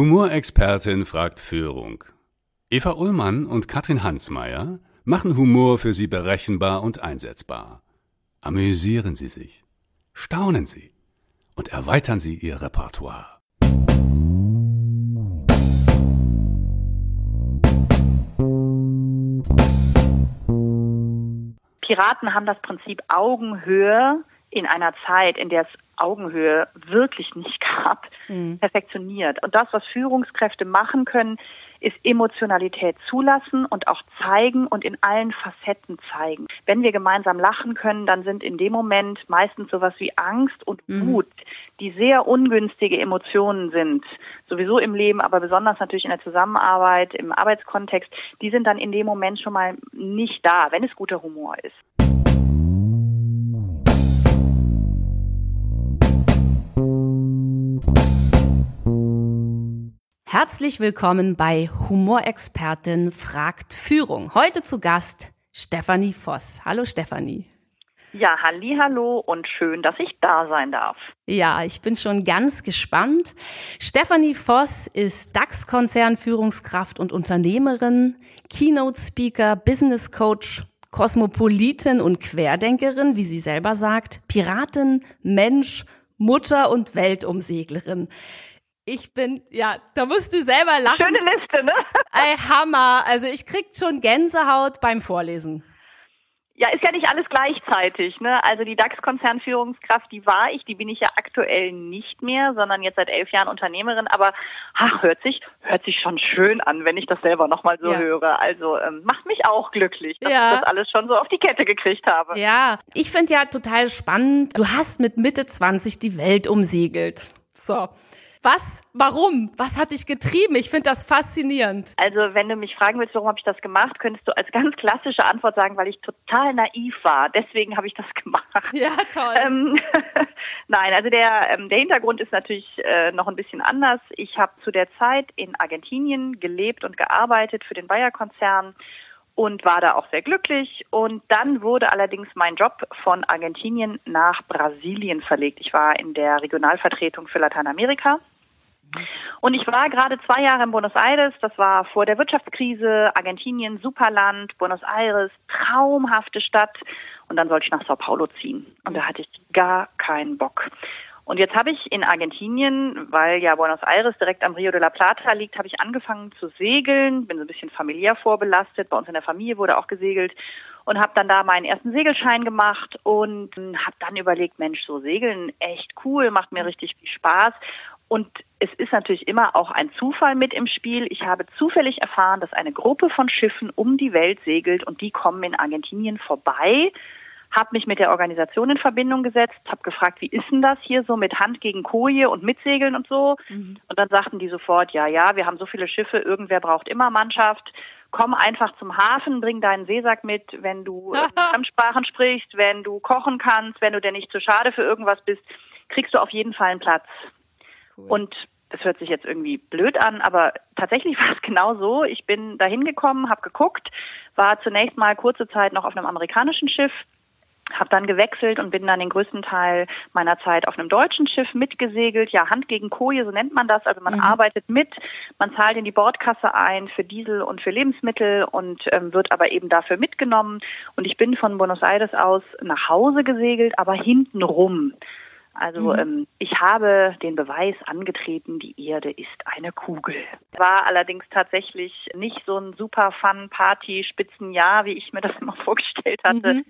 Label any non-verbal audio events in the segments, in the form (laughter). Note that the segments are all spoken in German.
Humorexpertin fragt Führung. Eva Ullmann und Katrin Hansmeier machen Humor für Sie berechenbar und einsetzbar. Amüsieren Sie sich, staunen Sie und erweitern Sie Ihr Repertoire. Piraten haben das Prinzip Augenhöhe in einer Zeit, in der es Augenhöhe wirklich nicht (laughs) gab, mhm. perfektioniert. Und das, was Führungskräfte machen können, ist Emotionalität zulassen und auch zeigen und in allen Facetten zeigen. Wenn wir gemeinsam lachen können, dann sind in dem Moment meistens sowas wie Angst und mhm. Wut, die sehr ungünstige Emotionen sind, sowieso im Leben, aber besonders natürlich in der Zusammenarbeit, im Arbeitskontext, die sind dann in dem Moment schon mal nicht da, wenn es guter Humor ist. Herzlich willkommen bei Humorexpertin fragt Führung. Heute zu Gast Stefanie Voss. Hallo Stefanie. Ja, halli, hallo und schön, dass ich da sein darf. Ja, ich bin schon ganz gespannt. Stefanie Voss ist DAX-Konzern Führungskraft und Unternehmerin, Keynote Speaker, Business Coach, Kosmopolitin und Querdenkerin, wie sie selber sagt, Piratin, Mensch, Mutter und Weltumseglerin. Ich bin, ja, da musst du selber lachen. Schöne Liste, ne? (laughs) Ey, Hammer. Also ich krieg schon Gänsehaut beim Vorlesen. Ja, ist ja nicht alles gleichzeitig, ne? Also die DAX-Konzernführungskraft, die war ich, die bin ich ja aktuell nicht mehr, sondern jetzt seit elf Jahren Unternehmerin. Aber ach, hört sich, hört sich schon schön an, wenn ich das selber nochmal so ja. höre. Also ähm, macht mich auch glücklich, dass ja. ich das alles schon so auf die Kette gekriegt habe. Ja, ich finde ja total spannend. Du hast mit Mitte 20 die Welt umsegelt. So. Was? Warum? Was hat dich getrieben? Ich finde das faszinierend. Also, wenn du mich fragen willst, warum habe ich das gemacht, könntest du als ganz klassische Antwort sagen, weil ich total naiv war. Deswegen habe ich das gemacht. Ja, toll. Ähm, (laughs) Nein, also der, ähm, der Hintergrund ist natürlich äh, noch ein bisschen anders. Ich habe zu der Zeit in Argentinien gelebt und gearbeitet für den Bayer-Konzern und war da auch sehr glücklich. Und dann wurde allerdings mein Job von Argentinien nach Brasilien verlegt. Ich war in der Regionalvertretung für Lateinamerika und ich war gerade zwei Jahre in Buenos Aires, das war vor der Wirtschaftskrise, Argentinien, Superland, Buenos Aires, traumhafte Stadt. Und dann sollte ich nach Sao Paulo ziehen. Und da hatte ich gar keinen Bock. Und jetzt habe ich in Argentinien, weil ja Buenos Aires direkt am Rio de la Plata liegt, habe ich angefangen zu segeln, bin so ein bisschen familiär vorbelastet, bei uns in der Familie wurde auch gesegelt und habe dann da meinen ersten Segelschein gemacht und habe dann überlegt, Mensch, so segeln echt cool, macht mir richtig viel Spaß und es ist natürlich immer auch ein Zufall mit im Spiel. Ich habe zufällig erfahren, dass eine Gruppe von Schiffen um die Welt segelt und die kommen in Argentinien vorbei. Habe mich mit der Organisation in Verbindung gesetzt, habe gefragt, wie ist denn das hier so mit Hand gegen Koje und Mitsegeln und so. Mhm. Und dann sagten die sofort, ja, ja, wir haben so viele Schiffe, irgendwer braucht immer Mannschaft. Komm einfach zum Hafen, bring deinen Seesack mit, wenn du (laughs) Fremdsprachen sprichst, wenn du kochen kannst, wenn du dir nicht zu schade für irgendwas bist, kriegst du auf jeden Fall einen Platz. Cool. Und das hört sich jetzt irgendwie blöd an, aber tatsächlich (laughs) war es genau so. Ich bin da hingekommen, habe geguckt, war zunächst mal kurze Zeit noch auf einem amerikanischen Schiff, habe dann gewechselt und bin dann den größten Teil meiner Zeit auf einem deutschen Schiff mitgesegelt. Ja, Hand gegen Koje, so nennt man das. Also man mhm. arbeitet mit, man zahlt in die Bordkasse ein für Diesel und für Lebensmittel und ähm, wird aber eben dafür mitgenommen. Und ich bin von Buenos Aires aus nach Hause gesegelt, aber hinten rum. Also mhm. ähm, ich habe den Beweis angetreten, die Erde ist eine Kugel. War allerdings tatsächlich nicht so ein super Fun-Party-Spitzenjahr, wie ich mir das immer (laughs) vorgestellt hatte. Mhm.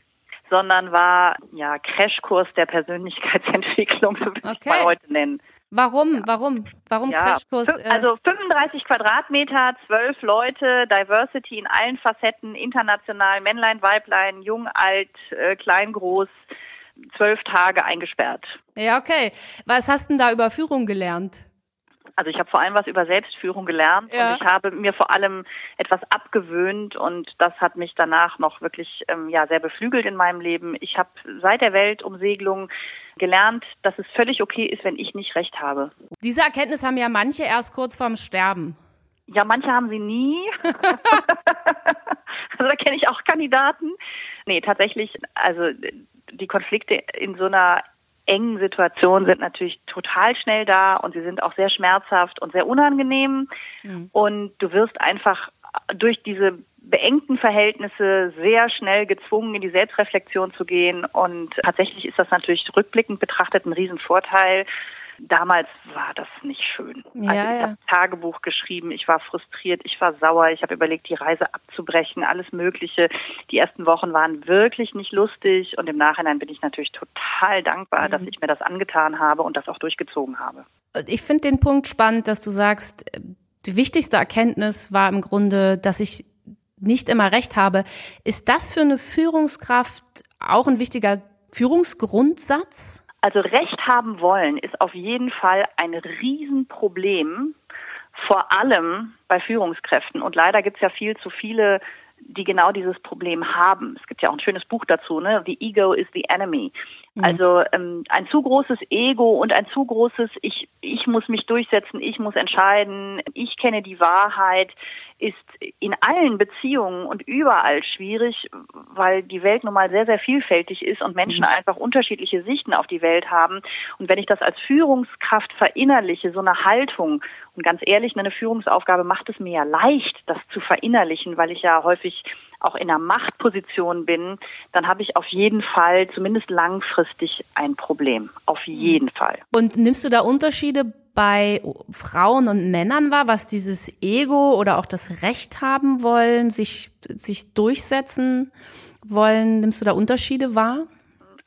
Sondern war ja Crashkurs der Persönlichkeitsentwicklung, (laughs) so würde okay. ich mal heute nennen. Warum? Ja. Warum? Warum ja, Crashkurs? Äh also 35 Quadratmeter, zwölf Leute, Diversity in allen Facetten, international, Männlein, Weiblein, jung, alt, äh, klein, groß zwölf Tage eingesperrt. Ja, okay. Was hast denn da über Führung gelernt? Also ich habe vor allem was über Selbstführung gelernt ja. und ich habe mir vor allem etwas abgewöhnt und das hat mich danach noch wirklich ähm, ja sehr beflügelt in meinem Leben. Ich habe seit der Weltumsegelung gelernt, dass es völlig okay ist, wenn ich nicht recht habe. Diese Erkenntnis haben ja manche erst kurz vorm Sterben. Ja, manche haben sie nie. (laughs) also da kenne ich auch Kandidaten. Nee, tatsächlich, also die Konflikte in so einer engen Situationen sind natürlich total schnell da und sie sind auch sehr schmerzhaft und sehr unangenehm. Mhm. Und du wirst einfach durch diese beengten Verhältnisse sehr schnell gezwungen, in die Selbstreflexion zu gehen. Und tatsächlich ist das natürlich rückblickend betrachtet ein Riesenvorteil, Damals war das nicht schön. Ja, also ich ja. habe Tagebuch geschrieben, ich war frustriert, ich war sauer, ich habe überlegt, die Reise abzubrechen, alles Mögliche. Die ersten Wochen waren wirklich nicht lustig und im Nachhinein bin ich natürlich total dankbar, mhm. dass ich mir das angetan habe und das auch durchgezogen habe. Ich finde den Punkt spannend, dass du sagst, die wichtigste Erkenntnis war im Grunde, dass ich nicht immer recht habe. Ist das für eine Führungskraft auch ein wichtiger Führungsgrundsatz? Also Recht haben wollen ist auf jeden Fall ein Riesenproblem, vor allem bei Führungskräften. Und leider gibt es ja viel zu viele, die genau dieses Problem haben. Es gibt ja auch ein schönes Buch dazu, ne? The Ego is the Enemy. Mhm. Also ähm, ein zu großes Ego und ein zu großes Ich, ich muss mich durchsetzen, ich muss entscheiden, ich kenne die Wahrheit, ist in allen Beziehungen und überall schwierig, weil die Welt nun mal sehr, sehr vielfältig ist und Menschen mhm. einfach unterschiedliche Sichten auf die Welt haben. Und wenn ich das als Führungskraft verinnerliche, so eine Haltung, und ganz ehrlich, eine Führungsaufgabe macht es mir ja leicht, das zu verinnerlichen, weil ich ja häufig auch in einer Machtposition bin, dann habe ich auf jeden Fall zumindest langfristig ein Problem. Auf jeden Fall. Und nimmst du da Unterschiede bei Frauen und Männern wahr, was dieses Ego oder auch das Recht haben wollen, sich, sich durchsetzen wollen? Nimmst du da Unterschiede wahr?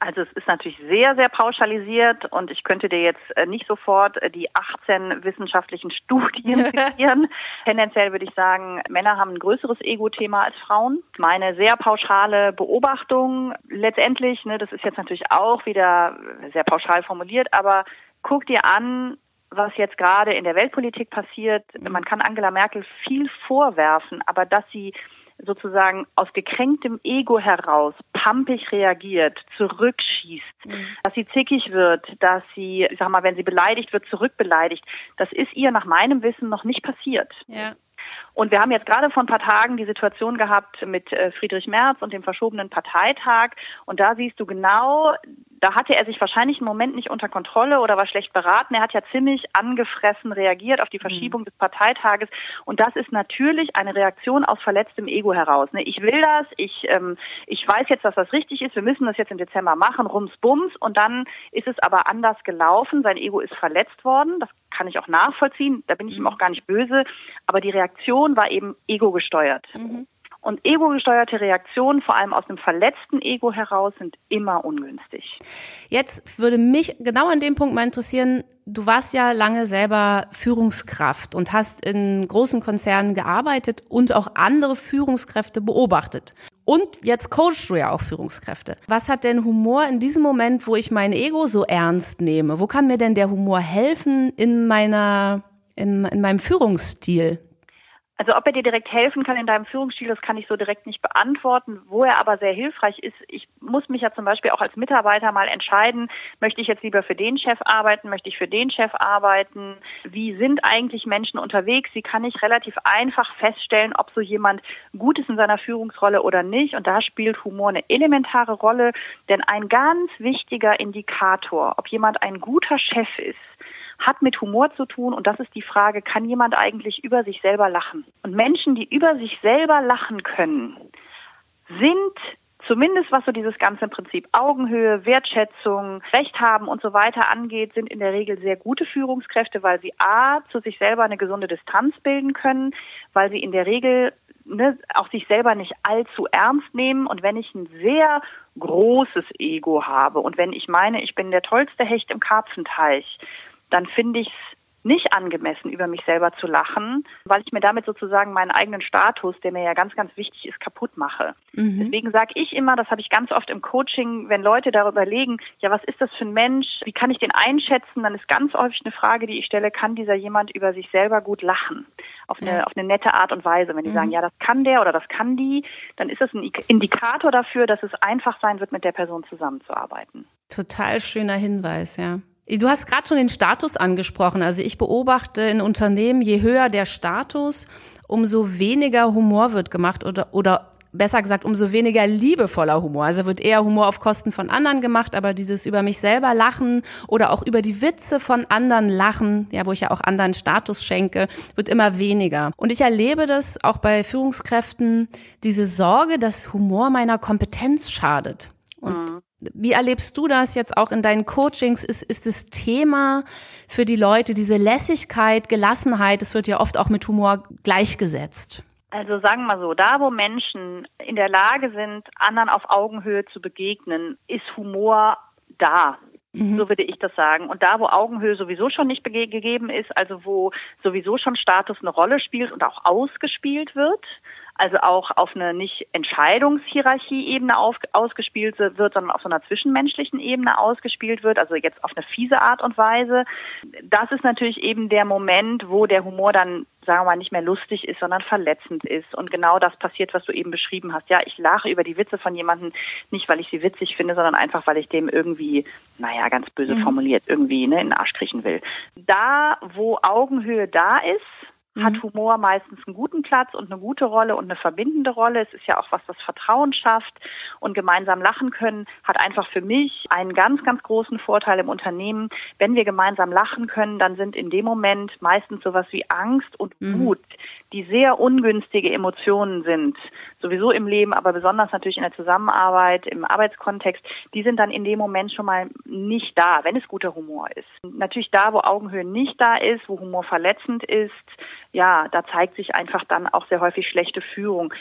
Also es ist natürlich sehr, sehr pauschalisiert und ich könnte dir jetzt äh, nicht sofort äh, die 18 wissenschaftlichen (laughs) Studien (laughs) zitieren. Tendenziell würde ich sagen, Männer haben ein größeres Ego-Thema als Frauen. Meine sehr pauschale Beobachtung letztendlich, ne, das ist jetzt natürlich auch wieder sehr pauschal formuliert, aber guck dir an, was jetzt gerade in der Weltpolitik passiert. Man kann Angela Merkel viel vorwerfen, aber dass sie sozusagen aus gekränktem Ego heraus pampig reagiert, zurückschießt, mhm. dass sie zickig wird, dass sie, ich sag mal, wenn sie beleidigt wird, zurückbeleidigt, das ist ihr nach meinem Wissen noch nicht passiert. Ja. Und wir haben jetzt gerade vor ein paar Tagen die Situation gehabt mit äh, Friedrich Merz und dem verschobenen Parteitag. Und da siehst du genau, da hatte er sich wahrscheinlich einen Moment nicht unter Kontrolle oder war schlecht beraten. Er hat ja ziemlich angefressen reagiert auf die mhm. Verschiebung mhm. des Parteitages. Und das ist natürlich eine Reaktion aus verletztem Ego heraus. Ne? Ich will das, ich, ähm, ich weiß jetzt, dass das richtig ist, wir müssen das jetzt im Dezember machen, rums, bums. Und dann ist es aber anders gelaufen. Sein Ego ist verletzt worden. Das kann ich auch nachvollziehen. Da bin ich ihm mhm. auch gar nicht böse. Aber die Reaktion war eben ego gesteuert. Mhm. Und ego-gesteuerte Reaktionen, vor allem aus einem verletzten Ego heraus, sind immer ungünstig. Jetzt würde mich genau an dem Punkt mal interessieren, du warst ja lange selber Führungskraft und hast in großen Konzernen gearbeitet und auch andere Führungskräfte beobachtet. Und jetzt coachst du ja auch Führungskräfte. Was hat denn Humor in diesem Moment, wo ich mein Ego so ernst nehme? Wo kann mir denn der Humor helfen in meiner, in, in meinem Führungsstil? Also ob er dir direkt helfen kann in deinem Führungsstil, das kann ich so direkt nicht beantworten. Wo er aber sehr hilfreich ist, ich muss mich ja zum Beispiel auch als Mitarbeiter mal entscheiden, möchte ich jetzt lieber für den Chef arbeiten, möchte ich für den Chef arbeiten, wie sind eigentlich Menschen unterwegs, wie kann ich relativ einfach feststellen, ob so jemand gut ist in seiner Führungsrolle oder nicht. Und da spielt Humor eine elementare Rolle, denn ein ganz wichtiger Indikator, ob jemand ein guter Chef ist, hat mit Humor zu tun und das ist die Frage, kann jemand eigentlich über sich selber lachen? Und Menschen, die über sich selber lachen können, sind zumindest was so dieses ganze Prinzip Augenhöhe, Wertschätzung, Recht haben und so weiter angeht, sind in der Regel sehr gute Führungskräfte, weil sie a zu sich selber eine gesunde Distanz bilden können, weil sie in der Regel ne, auch sich selber nicht allzu ernst nehmen und wenn ich ein sehr großes Ego habe und wenn ich meine, ich bin der tollste Hecht im Karpfenteich, dann finde ich es nicht angemessen, über mich selber zu lachen, weil ich mir damit sozusagen meinen eigenen Status, der mir ja ganz, ganz wichtig ist, kaputt mache. Mhm. Deswegen sage ich immer, das habe ich ganz oft im Coaching, wenn Leute darüber legen, ja, was ist das für ein Mensch, wie kann ich den einschätzen, dann ist ganz häufig eine Frage, die ich stelle, kann dieser jemand über sich selber gut lachen? Auf eine, ja. auf eine nette Art und Weise. Wenn die mhm. sagen, ja, das kann der oder das kann die, dann ist es ein Indikator dafür, dass es einfach sein wird, mit der Person zusammenzuarbeiten. Total schöner Hinweis, ja. Du hast gerade schon den Status angesprochen. Also ich beobachte in Unternehmen, je höher der Status, umso weniger Humor wird gemacht oder, oder besser gesagt umso weniger liebevoller Humor. Also wird eher Humor auf Kosten von anderen gemacht, aber dieses über mich selber lachen oder auch über die Witze von anderen lachen, ja, wo ich ja auch anderen Status schenke, wird immer weniger. Und ich erlebe das auch bei Führungskräften, diese Sorge, dass Humor meiner Kompetenz schadet. Und mhm. wie erlebst du das jetzt auch in deinen Coachings? Ist, ist das Thema für die Leute diese Lässigkeit, Gelassenheit? Es wird ja oft auch mit Humor gleichgesetzt. Also sagen wir so, da wo Menschen in der Lage sind, anderen auf Augenhöhe zu begegnen, ist Humor da. Mhm. So würde ich das sagen. Und da, wo Augenhöhe sowieso schon nicht gegeben ist, also wo sowieso schon Status eine Rolle spielt und auch ausgespielt wird, also auch auf eine nicht Entscheidungshierarchie-Ebene ausgespielt wird, sondern auf so einer zwischenmenschlichen Ebene ausgespielt wird, also jetzt auf eine fiese Art und Weise. Das ist natürlich eben der Moment, wo der Humor dann sagen wir mal, nicht mehr lustig ist, sondern verletzend ist. Und genau das passiert, was du eben beschrieben hast. Ja, ich lache über die Witze von jemandem, nicht weil ich sie witzig finde, sondern einfach, weil ich dem irgendwie, naja, ganz böse mhm. formuliert, irgendwie ne, in den Arsch kriechen will. Da, wo Augenhöhe da ist, hat mhm. Humor meistens einen guten Platz und eine gute Rolle und eine verbindende Rolle. Es ist ja auch was, das Vertrauen schafft und gemeinsam lachen können, hat einfach für mich einen ganz, ganz großen Vorteil im Unternehmen. Wenn wir gemeinsam lachen können, dann sind in dem Moment meistens sowas wie Angst und mhm. Wut, die sehr ungünstige Emotionen sind, sowieso im Leben, aber besonders natürlich in der Zusammenarbeit, im Arbeitskontext, die sind dann in dem Moment schon mal nicht da, wenn es guter Humor ist. Natürlich da, wo Augenhöhe nicht da ist, wo Humor verletzend ist, ja, da zeigt sich einfach dann auch sehr häufig schlechte Führung.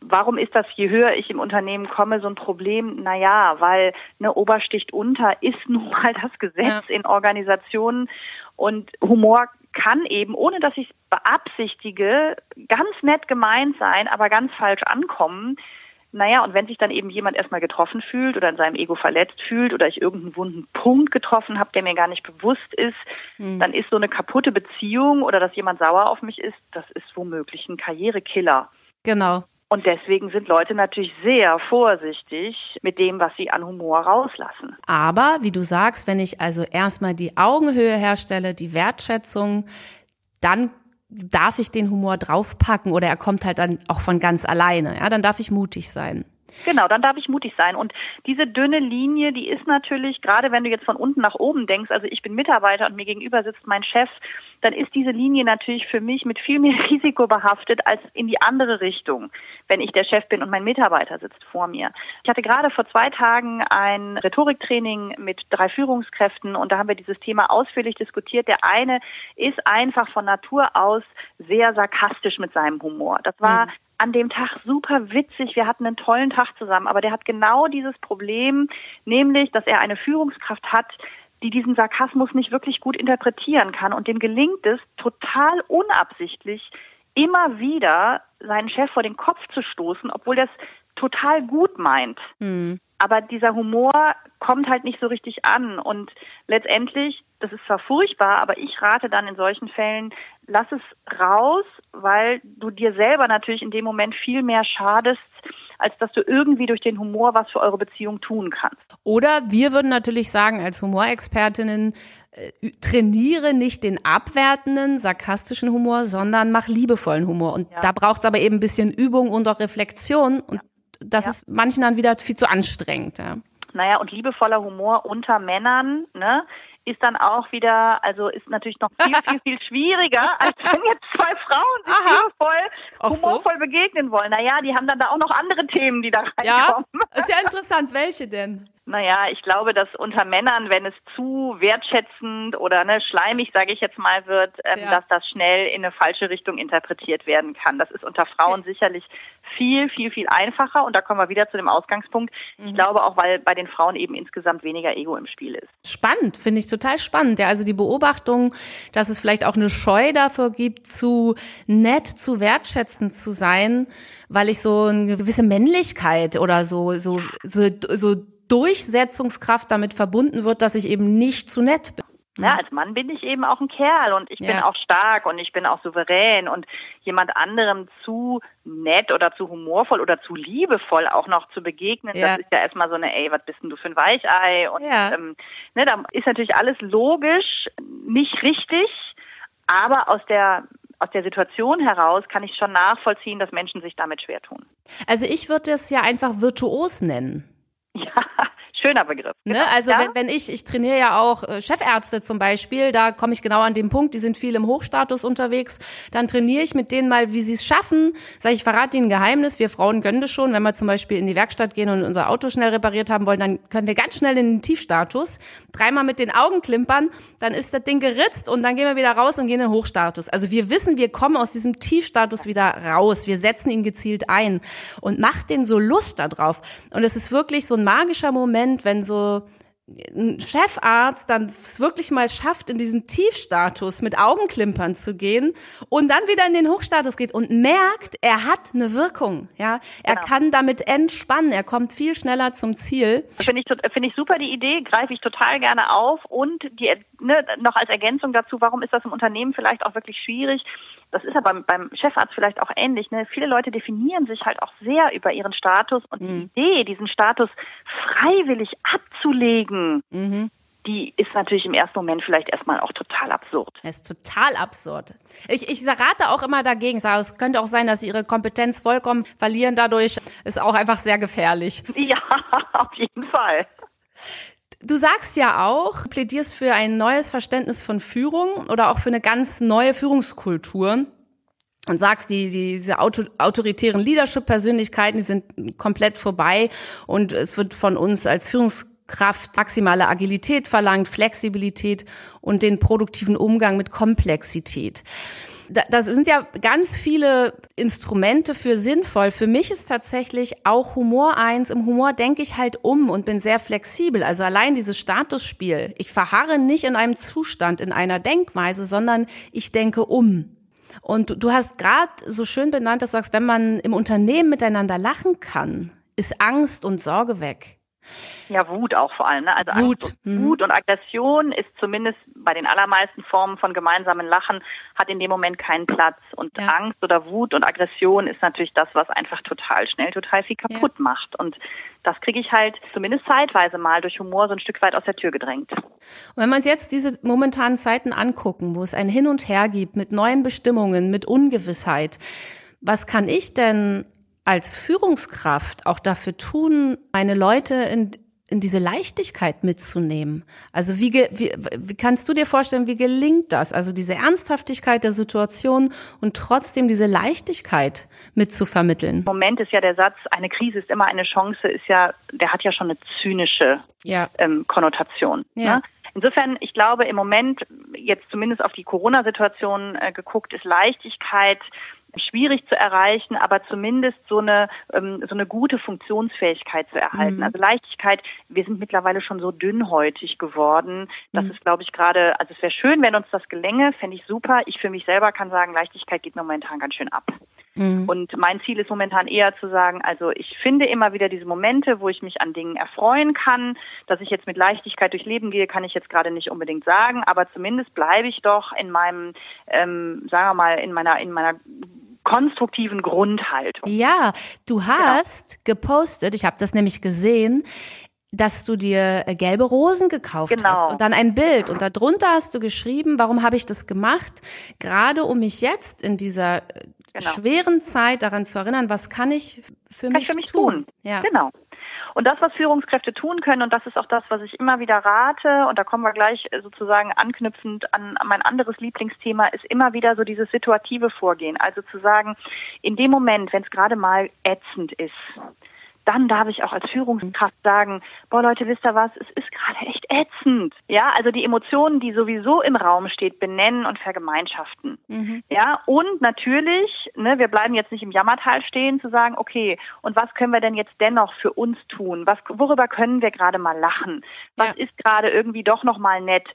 Warum ist das, je höher ich im Unternehmen komme, so ein Problem? Naja, weil eine Obersticht unter ist nun mal das Gesetz ja. in Organisationen und Humor kann eben, ohne dass ich es beabsichtige, ganz nett gemeint sein, aber ganz falsch ankommen. Naja, und wenn sich dann eben jemand erstmal getroffen fühlt oder in seinem Ego verletzt fühlt oder ich irgendeinen wunden Punkt getroffen habe, der mir gar nicht bewusst ist, mhm. dann ist so eine kaputte Beziehung oder dass jemand sauer auf mich ist, das ist womöglich ein Karrierekiller. Genau. Und deswegen sind Leute natürlich sehr vorsichtig mit dem, was sie an Humor rauslassen. Aber, wie du sagst, wenn ich also erstmal die Augenhöhe herstelle, die Wertschätzung, dann darf ich den Humor draufpacken oder er kommt halt dann auch von ganz alleine. Ja, dann darf ich mutig sein. Genau, dann darf ich mutig sein. Und diese dünne Linie, die ist natürlich, gerade wenn du jetzt von unten nach oben denkst, also ich bin Mitarbeiter und mir gegenüber sitzt mein Chef, dann ist diese Linie natürlich für mich mit viel mehr (laughs) Risiko behaftet als in die andere Richtung, wenn ich der Chef bin und mein Mitarbeiter sitzt vor mir. Ich hatte gerade vor zwei Tagen ein Rhetoriktraining mit drei Führungskräften und da haben wir dieses Thema ausführlich diskutiert. Der eine ist einfach von Natur aus sehr sarkastisch mit seinem Humor. Das war mhm an dem Tag super witzig. Wir hatten einen tollen Tag zusammen, aber der hat genau dieses Problem, nämlich, dass er eine Führungskraft hat, die diesen Sarkasmus nicht wirklich gut interpretieren kann und dem gelingt es total unabsichtlich immer wieder seinen Chef vor den Kopf zu stoßen, obwohl das total gut meint. Mhm. Aber dieser Humor kommt halt nicht so richtig an und letztendlich, das ist zwar furchtbar, aber ich rate dann in solchen Fällen, lass es raus, weil du dir selber natürlich in dem Moment viel mehr schadest, als dass du irgendwie durch den Humor was für eure Beziehung tun kannst. Oder wir würden natürlich sagen, als Humorexpertinnen, äh, trainiere nicht den abwertenden, sarkastischen Humor, sondern mach liebevollen Humor. Und ja. da braucht es aber eben ein bisschen Übung und auch Reflexion. Und ja. Das ja. ist manchen dann wieder viel zu anstrengend. Ja. Naja, und liebevoller Humor unter Männern, ne, ist dann auch wieder, also ist natürlich noch viel, viel, viel (laughs) schwieriger, als wenn jetzt zwei Frauen sich liebevoll, humorvoll so? begegnen wollen. Naja, die haben dann da auch noch andere Themen, die da reinkommen. Ja, ist ja (laughs) interessant. Welche denn? Naja, ich glaube, dass unter Männern, wenn es zu wertschätzend oder ne, schleimig, sage ich jetzt mal, wird, ähm, ja. dass das schnell in eine falsche Richtung interpretiert werden kann. Das ist unter Frauen okay. sicherlich viel, viel, viel einfacher. Und da kommen wir wieder zu dem Ausgangspunkt. Mhm. Ich glaube auch, weil bei den Frauen eben insgesamt weniger Ego im Spiel ist. Spannend, finde ich total spannend. Ja, also die Beobachtung, dass es vielleicht auch eine Scheu dafür gibt, zu nett, zu wertschätzend zu sein, weil ich so eine gewisse Männlichkeit oder so, so, so, so Durchsetzungskraft damit verbunden wird, dass ich eben nicht zu nett bin. Ja, als Mann bin ich eben auch ein Kerl und ich ja. bin auch stark und ich bin auch souverän und jemand anderem zu nett oder zu humorvoll oder zu liebevoll auch noch zu begegnen, ja. das ist ja erstmal so eine, ey, was bist denn du für ein Weichei? Und ja. ähm, ne, da ist natürlich alles logisch, nicht richtig, aber aus der aus der Situation heraus kann ich schon nachvollziehen, dass Menschen sich damit schwer tun. Also ich würde es ja einfach virtuos nennen. Ja, Schöner Begriff. Ne? Genau. Also ja? wenn, wenn ich, ich trainiere ja auch äh, Chefärzte zum Beispiel, da komme ich genau an den Punkt, die sind viel im Hochstatus unterwegs, dann trainiere ich mit denen mal, wie sie es schaffen. Sag ich, verrate ihnen ein Geheimnis, wir Frauen können das schon, wenn wir zum Beispiel in die Werkstatt gehen und unser Auto schnell repariert haben wollen, dann können wir ganz schnell in den Tiefstatus, dreimal mit den Augen klimpern, dann ist das Ding geritzt und dann gehen wir wieder raus und gehen in den Hochstatus. Also wir wissen, wir kommen aus diesem Tiefstatus wieder raus, wir setzen ihn gezielt ein und macht den so Lust da drauf. Und es ist wirklich so ein magischer Moment, Moment, wenn so ein Chefarzt dann wirklich mal schafft, in diesen Tiefstatus mit Augenklimpern zu gehen und dann wieder in den Hochstatus geht und merkt, er hat eine Wirkung, ja. Er genau. kann damit entspannen, er kommt viel schneller zum Ziel. Finde ich, finde ich super die Idee, greife ich total gerne auf und die, ne, noch als Ergänzung dazu, warum ist das im Unternehmen vielleicht auch wirklich schwierig? das ist aber beim Chefarzt vielleicht auch ähnlich. Ne? Viele Leute definieren sich halt auch sehr über ihren Status und mhm. die Idee, diesen Status freiwillig abzulegen, mhm. die ist natürlich im ersten Moment vielleicht erstmal auch total absurd. Das ist total absurd. Ich, ich rate auch immer dagegen. Es könnte auch sein, dass sie ihre Kompetenz vollkommen verlieren dadurch. Ist auch einfach sehr gefährlich. Ja, (laughs) auf jeden Fall. Du sagst ja auch, plädierst für ein neues Verständnis von Führung oder auch für eine ganz neue Führungskultur und sagst, die, die, diese auto, autoritären Leadership-Persönlichkeiten, die sind komplett vorbei und es wird von uns als Führungskraft maximale Agilität verlangt, Flexibilität und den produktiven Umgang mit Komplexität das sind ja ganz viele Instrumente für sinnvoll. Für mich ist tatsächlich auch Humor eins. Im Humor denke ich halt um und bin sehr flexibel. Also allein dieses Statusspiel. Ich verharre nicht in einem Zustand, in einer Denkweise, sondern ich denke um. Und du, du hast gerade so schön benannt, dass du sagst, wenn man im Unternehmen miteinander lachen kann, ist Angst und Sorge weg. Ja, Wut auch vor allem. Ne? Also Wut. Angst, mhm. Wut und Aggression ist zumindest bei den allermeisten Formen von gemeinsamen Lachen hat in dem Moment keinen Platz. Und ja. Angst oder Wut und Aggression ist natürlich das, was einfach total schnell total viel kaputt ja. macht. Und das kriege ich halt zumindest zeitweise mal durch Humor so ein Stück weit aus der Tür gedrängt. Und wenn wir uns jetzt diese momentanen Zeiten angucken, wo es ein Hin und Her gibt mit neuen Bestimmungen, mit Ungewissheit, was kann ich denn als Führungskraft auch dafür tun, meine Leute in, in diese Leichtigkeit mitzunehmen? Also wie, wie, wie kannst du dir vorstellen, wie gelingt das? Also diese Ernsthaftigkeit der Situation und trotzdem diese Leichtigkeit mitzuvermitteln. Im Moment ist ja der Satz, eine Krise ist immer eine Chance, ist ja, der hat ja schon eine zynische ja. ähm, Konnotation. Ja. Ne? Insofern, ich glaube, im Moment, jetzt zumindest auf die Corona-Situation äh, geguckt, ist Leichtigkeit schwierig zu erreichen, aber zumindest so eine ähm, so eine gute Funktionsfähigkeit zu erhalten. Mhm. Also Leichtigkeit, wir sind mittlerweile schon so dünnhäutig geworden. Das mhm. ist, glaube ich, gerade, also es wäre schön, wenn uns das gelänge, fände ich super. Ich für mich selber kann sagen, Leichtigkeit geht momentan ganz schön ab. Mhm. Und mein Ziel ist momentan eher zu sagen, also ich finde immer wieder diese Momente, wo ich mich an Dingen erfreuen kann. Dass ich jetzt mit Leichtigkeit durch Leben gehe, kann ich jetzt gerade nicht unbedingt sagen, aber zumindest bleibe ich doch in meinem, ähm, sagen wir mal, in meiner, in meiner konstruktiven Grundhaltung. Ja, du genau. hast genau. gepostet, ich habe das nämlich gesehen, dass du dir äh, gelbe Rosen gekauft genau. hast und dann ein Bild und darunter hast du geschrieben, warum habe ich das gemacht? Gerade um mich jetzt in dieser äh, genau. schweren Zeit daran zu erinnern, was kann ich für, kann mich, ich für mich tun? tun? Ja. Genau. Und das, was Führungskräfte tun können, und das ist auch das, was ich immer wieder rate, und da kommen wir gleich äh, sozusagen anknüpfend an, an mein anderes Lieblingsthema, ist immer wieder so dieses situative Vorgehen. Also zu sagen, in dem Moment, wenn es gerade mal ätzend ist, dann darf ich auch als Führungskraft sagen, boah Leute, wisst ihr was, es ist gerade echt ätzend. Ja, also die Emotionen, die sowieso im Raum steht, benennen und vergemeinschaften. Mhm. Ja, und natürlich, ne, wir bleiben jetzt nicht im Jammertal stehen, zu sagen, okay, und was können wir denn jetzt dennoch für uns tun? Was, worüber können wir gerade mal lachen? Was ja. ist gerade irgendwie doch noch mal nett?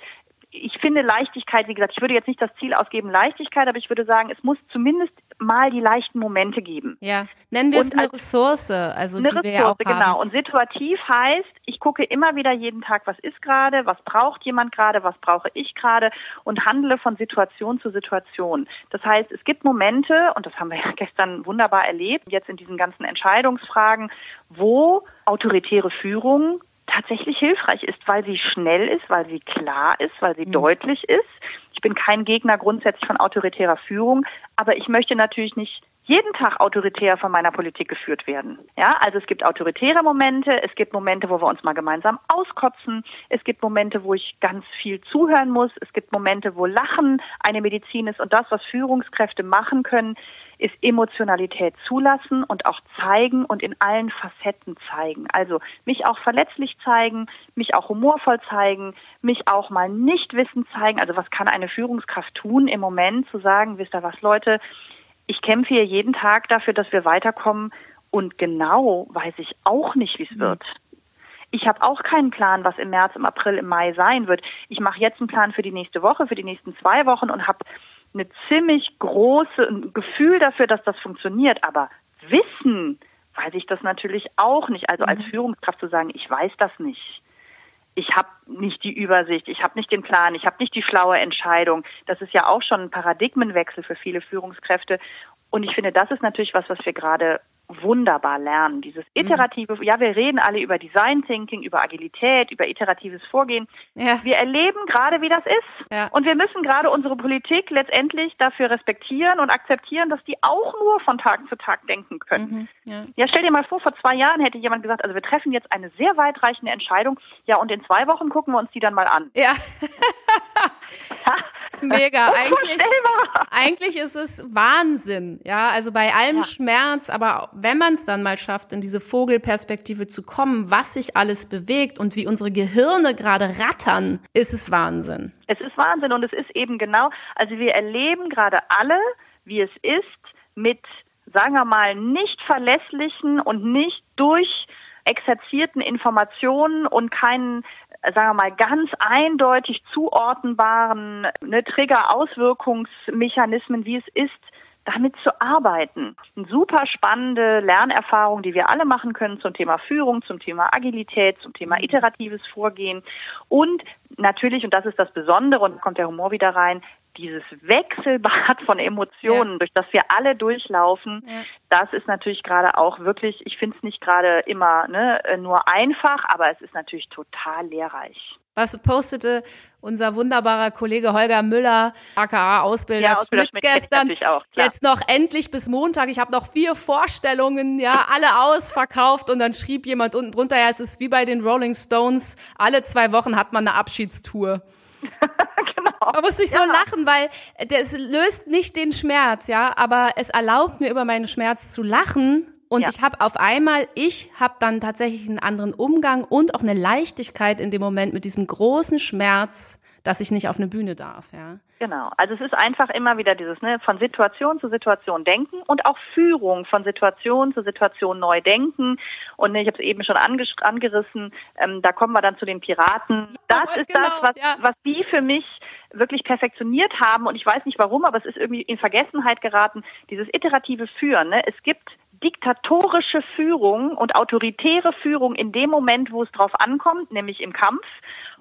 Ich finde Leichtigkeit, wie gesagt, ich würde jetzt nicht das Ziel ausgeben, Leichtigkeit, aber ich würde sagen, es muss zumindest mal die leichten Momente geben. Ja, nennen wir es eine Ressource, also eine die Ressource, wir auch genau. Haben. Und situativ heißt, ich gucke immer wieder jeden Tag, was ist gerade, was braucht jemand gerade, was brauche ich gerade und handle von Situation zu Situation. Das heißt, es gibt Momente, und das haben wir (laughs) ja gestern wunderbar erlebt, jetzt in diesen ganzen Entscheidungsfragen, wo autoritäre Führung tatsächlich hilfreich ist, weil sie schnell ist, weil sie klar ist, weil sie mhm. deutlich ist. Ich bin kein Gegner grundsätzlich von autoritärer Führung, aber ich möchte natürlich nicht jeden Tag autoritär von meiner Politik geführt werden. Ja, also es gibt autoritäre Momente, es gibt Momente, wo wir uns mal gemeinsam auskotzen, es gibt Momente, wo ich ganz viel zuhören muss, es gibt Momente, wo Lachen eine Medizin ist und das, was Führungskräfte machen können, ist Emotionalität zulassen und auch zeigen und in allen Facetten zeigen. Also mich auch verletzlich zeigen, mich auch humorvoll zeigen, mich auch mal nicht wissen zeigen. Also was kann eine Führungskraft tun im Moment zu sagen, wisst ihr was, Leute, ich kämpfe hier jeden Tag dafür, dass wir weiterkommen und genau weiß ich auch nicht, wie es mhm. wird. Ich habe auch keinen Plan, was im März, im April, im Mai sein wird. Ich mache jetzt einen Plan für die nächste Woche, für die nächsten zwei Wochen und habe eine ziemlich große ein Gefühl dafür, dass das funktioniert. Aber wissen weiß ich das natürlich auch nicht. Also als mhm. Führungskraft zu sagen, ich weiß das nicht ich habe nicht die Übersicht, ich habe nicht den Plan, ich habe nicht die schlaue Entscheidung. Das ist ja auch schon ein Paradigmenwechsel für viele Führungskräfte. Und ich finde, das ist natürlich was, was wir gerade wunderbar lernen. Dieses mhm. iterative, ja, wir reden alle über Design Thinking, über Agilität, über iteratives Vorgehen. Ja. Wir erleben gerade, wie das ist. Ja. Und wir müssen gerade unsere Politik letztendlich dafür respektieren und akzeptieren, dass die auch nur von Tag zu Tag denken können. Mhm. Ja. ja, stell dir mal vor, vor zwei Jahren hätte jemand gesagt, also wir treffen jetzt eine sehr weitreichende Entscheidung. Ja, und in zwei Wochen gucken wir uns die dann mal an. Ja. (laughs) (laughs) Das ist mega. (laughs) Eigentlich, eigentlich ist es Wahnsinn. Ja, also bei allem ja. Schmerz, aber wenn man es dann mal schafft, in diese Vogelperspektive zu kommen, was sich alles bewegt und wie unsere Gehirne gerade rattern, ist es Wahnsinn. Es ist Wahnsinn und es ist eben genau, also wir erleben gerade alle, wie es ist, mit, sagen wir mal, nicht verlässlichen und nicht durch exerzierten Informationen und keinen sagen wir mal, ganz eindeutig zuordnenbaren ne, Trigger-Auswirkungsmechanismen, wie es ist, damit zu arbeiten. Eine super spannende Lernerfahrung, die wir alle machen können zum Thema Führung, zum Thema Agilität, zum Thema iteratives Vorgehen und natürlich, und das ist das Besondere, und kommt der Humor wieder rein, dieses Wechselbad von Emotionen, ja. durch das wir alle durchlaufen, ja. das ist natürlich gerade auch wirklich, ich finde es nicht gerade immer ne, nur einfach, aber es ist natürlich total lehrreich. Was postete unser wunderbarer Kollege Holger Müller, aka Ausbilder, ja, Ausbilder Schmidt, gestern. Auch, jetzt noch endlich bis Montag. Ich habe noch vier Vorstellungen, ja, alle ausverkauft. Und dann schrieb jemand unten drunter, ja, es ist wie bei den Rolling Stones. Alle zwei Wochen hat man eine Abschiedstour. (laughs) (laughs) (laughs) Man muss nicht ja. so lachen, weil das löst nicht den Schmerz, ja, aber es erlaubt mir über meinen Schmerz zu lachen und ja. ich habe auf einmal, ich habe dann tatsächlich einen anderen Umgang und auch eine Leichtigkeit in dem Moment mit diesem großen Schmerz, dass ich nicht auf eine Bühne darf, ja. Genau. Also es ist einfach immer wieder dieses, ne, von Situation zu Situation denken und auch Führung von Situation zu Situation neu denken. Und ne, ich habe es eben schon angerissen, ähm, da kommen wir dann zu den Piraten. Das ja, ist genau, das, was, ja. was die für mich wirklich perfektioniert haben. Und ich weiß nicht warum, aber es ist irgendwie in Vergessenheit geraten, dieses iterative Führen. Ne? Es gibt diktatorische Führung und autoritäre Führung in dem Moment, wo es drauf ankommt, nämlich im Kampf.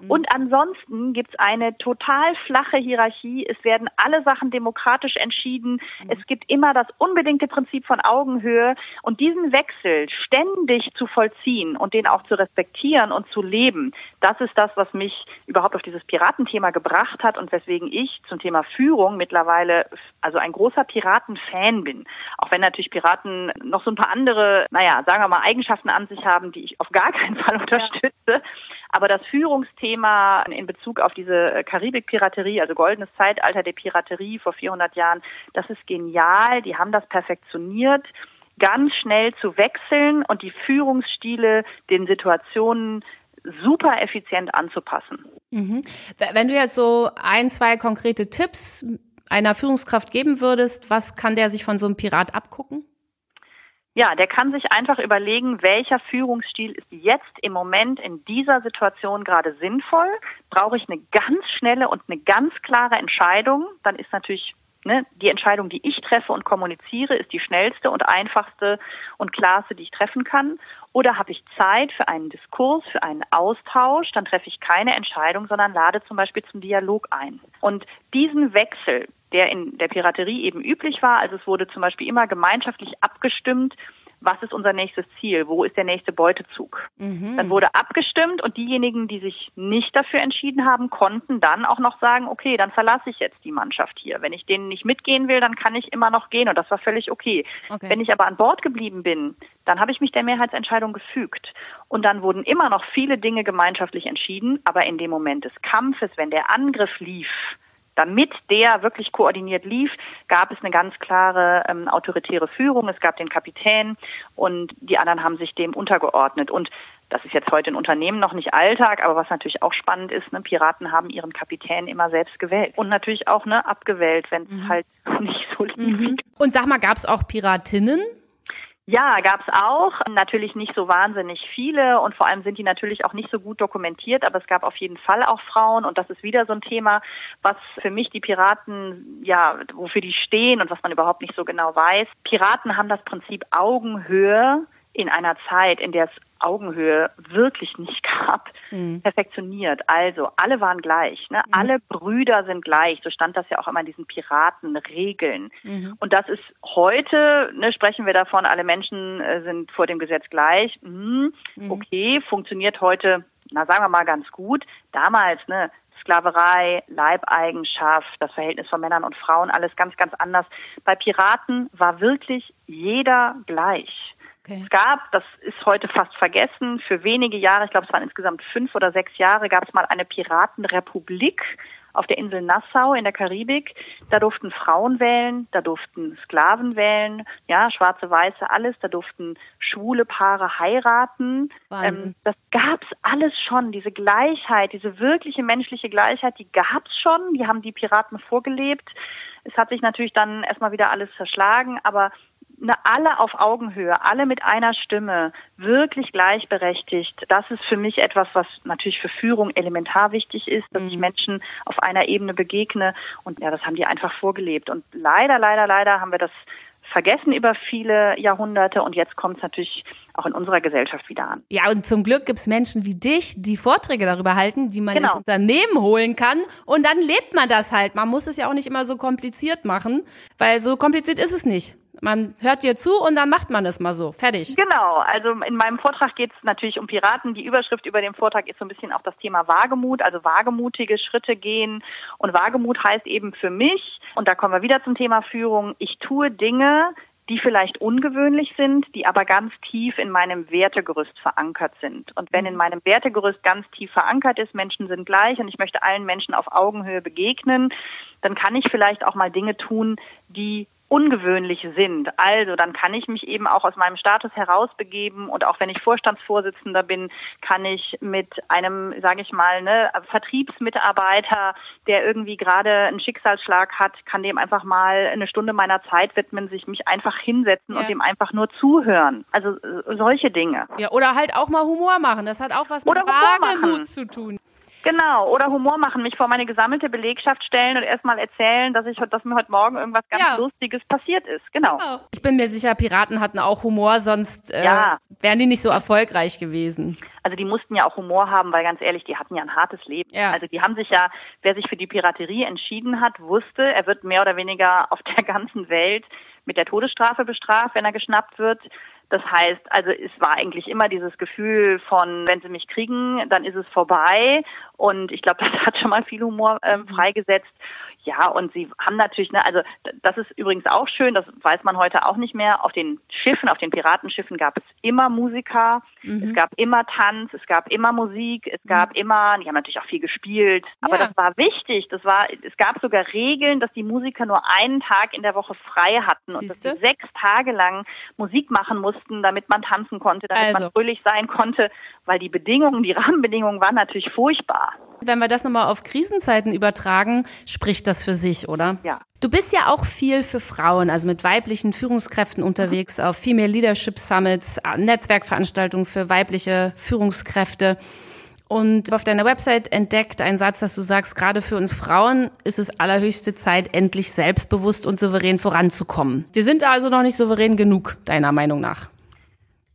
Mhm. Und ansonsten gibt's eine total flache Hierarchie. Es werden alle Sachen demokratisch entschieden. Mhm. Es gibt immer das unbedingte Prinzip von Augenhöhe. Und diesen Wechsel ständig zu vollziehen und den auch zu respektieren und zu leben, das ist das, was mich überhaupt auf dieses Piratenthema gebracht hat und weswegen ich zum Thema Führung mittlerweile also ein großer Piratenfan bin. Auch wenn natürlich Piraten noch so ein paar andere, naja, sagen wir mal, Eigenschaften an sich haben, die ich auf gar keinen Fall unterstütze. Ja. Aber das Führungsthema in Bezug auf diese Karibik-Piraterie, also goldenes Zeitalter der Piraterie vor 400 Jahren, das ist genial. Die haben das perfektioniert ganz schnell zu wechseln und die Führungsstile den Situationen super effizient anzupassen. Mhm. Wenn du jetzt so ein, zwei konkrete Tipps einer Führungskraft geben würdest, was kann der sich von so einem Pirat abgucken? Ja, der kann sich einfach überlegen, welcher Führungsstil ist jetzt im Moment in dieser Situation gerade sinnvoll. Brauche ich eine ganz schnelle und eine ganz klare Entscheidung, dann ist natürlich ne, die Entscheidung, die ich treffe und kommuniziere, ist die schnellste und einfachste und klarste, die ich treffen kann. Oder habe ich Zeit für einen Diskurs, für einen Austausch, dann treffe ich keine Entscheidung, sondern lade zum Beispiel zum Dialog ein. Und diesen Wechsel, der in der Piraterie eben üblich war. Also es wurde zum Beispiel immer gemeinschaftlich abgestimmt, was ist unser nächstes Ziel, wo ist der nächste Beutezug. Mhm. Dann wurde abgestimmt und diejenigen, die sich nicht dafür entschieden haben, konnten dann auch noch sagen, okay, dann verlasse ich jetzt die Mannschaft hier. Wenn ich denen nicht mitgehen will, dann kann ich immer noch gehen und das war völlig okay. okay. Wenn ich aber an Bord geblieben bin, dann habe ich mich der Mehrheitsentscheidung gefügt. Und dann wurden immer noch viele Dinge gemeinschaftlich entschieden, aber in dem Moment des Kampfes, wenn der Angriff lief, damit der wirklich koordiniert lief, gab es eine ganz klare ähm, autoritäre Führung. Es gab den Kapitän und die anderen haben sich dem untergeordnet. Und das ist jetzt heute in Unternehmen noch nicht Alltag, aber was natürlich auch spannend ist, ne, Piraten haben ihren Kapitän immer selbst gewählt und natürlich auch ne, abgewählt, wenn es mhm. halt (laughs) nicht so lief. Mhm. Und sag mal, gab es auch Piratinnen? Ja, gab's auch. Natürlich nicht so wahnsinnig viele und vor allem sind die natürlich auch nicht so gut dokumentiert, aber es gab auf jeden Fall auch Frauen und das ist wieder so ein Thema, was für mich die Piraten, ja, wofür die stehen und was man überhaupt nicht so genau weiß. Piraten haben das Prinzip Augenhöhe in einer Zeit, in der es Augenhöhe wirklich nicht gab, mhm. perfektioniert. Also alle waren gleich, ne? Mhm. alle Brüder sind gleich. So stand das ja auch immer in diesen Piratenregeln. Mhm. Und das ist heute, ne, sprechen wir davon, alle Menschen äh, sind vor dem Gesetz gleich. Mhm. mhm. Okay, funktioniert heute, na sagen wir mal ganz gut. Damals, ne, Sklaverei, Leibeigenschaft, das Verhältnis von Männern und Frauen, alles ganz, ganz anders. Bei Piraten war wirklich jeder gleich. Okay. Es gab, das ist heute fast vergessen, für wenige Jahre, ich glaube es waren insgesamt fünf oder sechs Jahre, gab es mal eine Piratenrepublik auf der Insel Nassau in der Karibik. Da durften Frauen wählen, da durften Sklaven wählen, ja, schwarze, weiße, alles. Da durften schwule Paare heiraten. Ähm, das gab's alles schon. Diese Gleichheit, diese wirkliche menschliche Gleichheit, die gab's schon. Die haben die Piraten vorgelebt. Es hat sich natürlich dann erstmal wieder alles zerschlagen, aber alle auf Augenhöhe, alle mit einer Stimme, wirklich gleichberechtigt. Das ist für mich etwas, was natürlich für Führung elementar wichtig ist, dass mhm. ich Menschen auf einer Ebene begegne. Und ja, das haben die einfach vorgelebt. Und leider, leider, leider haben wir das vergessen über viele Jahrhunderte und jetzt kommt es natürlich auch in unserer Gesellschaft wieder an. Ja, und zum Glück gibt es Menschen wie dich, die Vorträge darüber halten, die man genau. ins Unternehmen holen kann und dann lebt man das halt. Man muss es ja auch nicht immer so kompliziert machen, weil so kompliziert ist es nicht. Man hört dir zu und dann macht man es mal so. Fertig. Genau. Also in meinem Vortrag geht es natürlich um Piraten. Die Überschrift über dem Vortrag ist so ein bisschen auch das Thema Wagemut, also wagemutige Schritte gehen. Und Wagemut heißt eben für mich, und da kommen wir wieder zum Thema Führung, ich tue Dinge, die vielleicht ungewöhnlich sind, die aber ganz tief in meinem Wertegerüst verankert sind. Und wenn in mhm. meinem Wertegerüst ganz tief verankert ist, Menschen sind gleich und ich möchte allen Menschen auf Augenhöhe begegnen, dann kann ich vielleicht auch mal Dinge tun, die ungewöhnlich sind. Also dann kann ich mich eben auch aus meinem Status herausbegeben und auch wenn ich Vorstandsvorsitzender bin, kann ich mit einem, sage ich mal, ne, Vertriebsmitarbeiter, der irgendwie gerade einen Schicksalsschlag hat, kann dem einfach mal eine Stunde meiner Zeit widmen, sich mich einfach hinsetzen ja. und dem einfach nur zuhören. Also solche Dinge. Ja, oder halt auch mal Humor machen. Das hat auch was mit Wagemut zu tun. Genau, oder Humor machen, mich vor meine gesammelte Belegschaft stellen und erstmal erzählen, dass ich dass mir heute Morgen irgendwas ganz ja. Lustiges passiert ist. Genau. genau. Ich bin mir sicher, Piraten hatten auch Humor, sonst äh, ja. wären die nicht so erfolgreich gewesen. Also die mussten ja auch Humor haben, weil ganz ehrlich, die hatten ja ein hartes Leben. Ja. Also die haben sich ja, wer sich für die Piraterie entschieden hat, wusste, er wird mehr oder weniger auf der (laughs) ganzen Welt mit der Todesstrafe bestraft, wenn er geschnappt wird. Das heißt, also es war eigentlich immer dieses Gefühl von, wenn sie mich kriegen, dann ist es vorbei. Und ich glaube, (laughs) das hat schon mal viel Humor ähm, mhm. freigesetzt. Ja, und sie haben natürlich, ne, also das ist übrigens auch schön, das weiß man heute auch nicht mehr. Auf den Schiffen, auf den Piratenschiffen gab es immer Musiker, mhm. es gab immer Tanz, es gab immer Musik, es gab mhm. immer, die haben natürlich auch viel gespielt, aber ja. das war wichtig. Das war, es gab sogar Regeln, dass die Musiker nur einen Tag in der Woche frei hatten Siehste? und dass sie sechs Tage lang Musik machen mussten, damit man tanzen konnte, damit also. man fröhlich sein konnte, weil die Bedingungen, die Rahmenbedingungen waren natürlich furchtbar. Wenn wir das nochmal auf Krisenzeiten übertragen, spricht das für sich, oder? Ja. Du bist ja auch viel für Frauen, also mit weiblichen Führungskräften unterwegs, auf Female Leadership Summits, Netzwerkveranstaltungen für weibliche Führungskräfte. Und auf deiner Website entdeckt ein Satz, dass du sagst, gerade für uns Frauen ist es allerhöchste Zeit, endlich selbstbewusst und souverän voranzukommen. Wir sind also noch nicht souverän genug, deiner Meinung nach.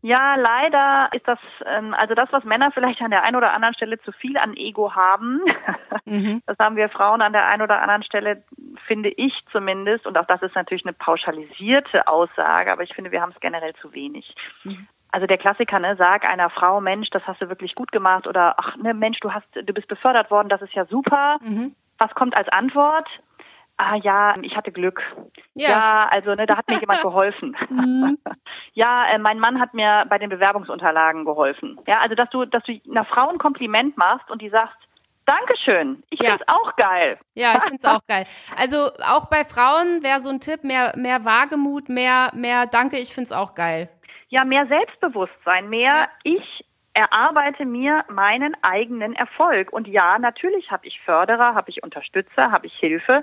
Ja, leider ist das, ähm, also das, was Männer vielleicht an der einen oder anderen Stelle zu viel an Ego haben, (laughs) mhm. das haben wir Frauen an der einen oder anderen Stelle finde ich zumindest, und auch das ist natürlich eine pauschalisierte Aussage, aber ich finde, wir haben es generell zu wenig. Mhm. Also der Klassiker, ne, sag einer Frau, Mensch, das hast du wirklich gut gemacht oder ach ne Mensch, du hast, du bist befördert worden, das ist ja super. Mhm. Was kommt als Antwort? Ah ja, ich hatte Glück. Ja, ja also ne, da hat mir jemand geholfen. (laughs) (laughs) Mhm. ja, äh, mein Mann hat mir bei den Bewerbungsunterlagen geholfen. Ja, also dass du, dass du einer Frau ein Kompliment machst und die sagt, Dankeschön. Ich ja. finde es auch geil. Ja, ich finde es auch geil. Also auch bei Frauen wäre so ein Tipp, mehr, mehr Wagemut, mehr, mehr Danke, ich finde es auch geil. Ja, mehr Selbstbewusstsein, mehr ja. ich erarbeite mir meinen eigenen Erfolg. Und ja, natürlich habe ich Förderer, habe ich Unterstützer, habe ich Hilfe.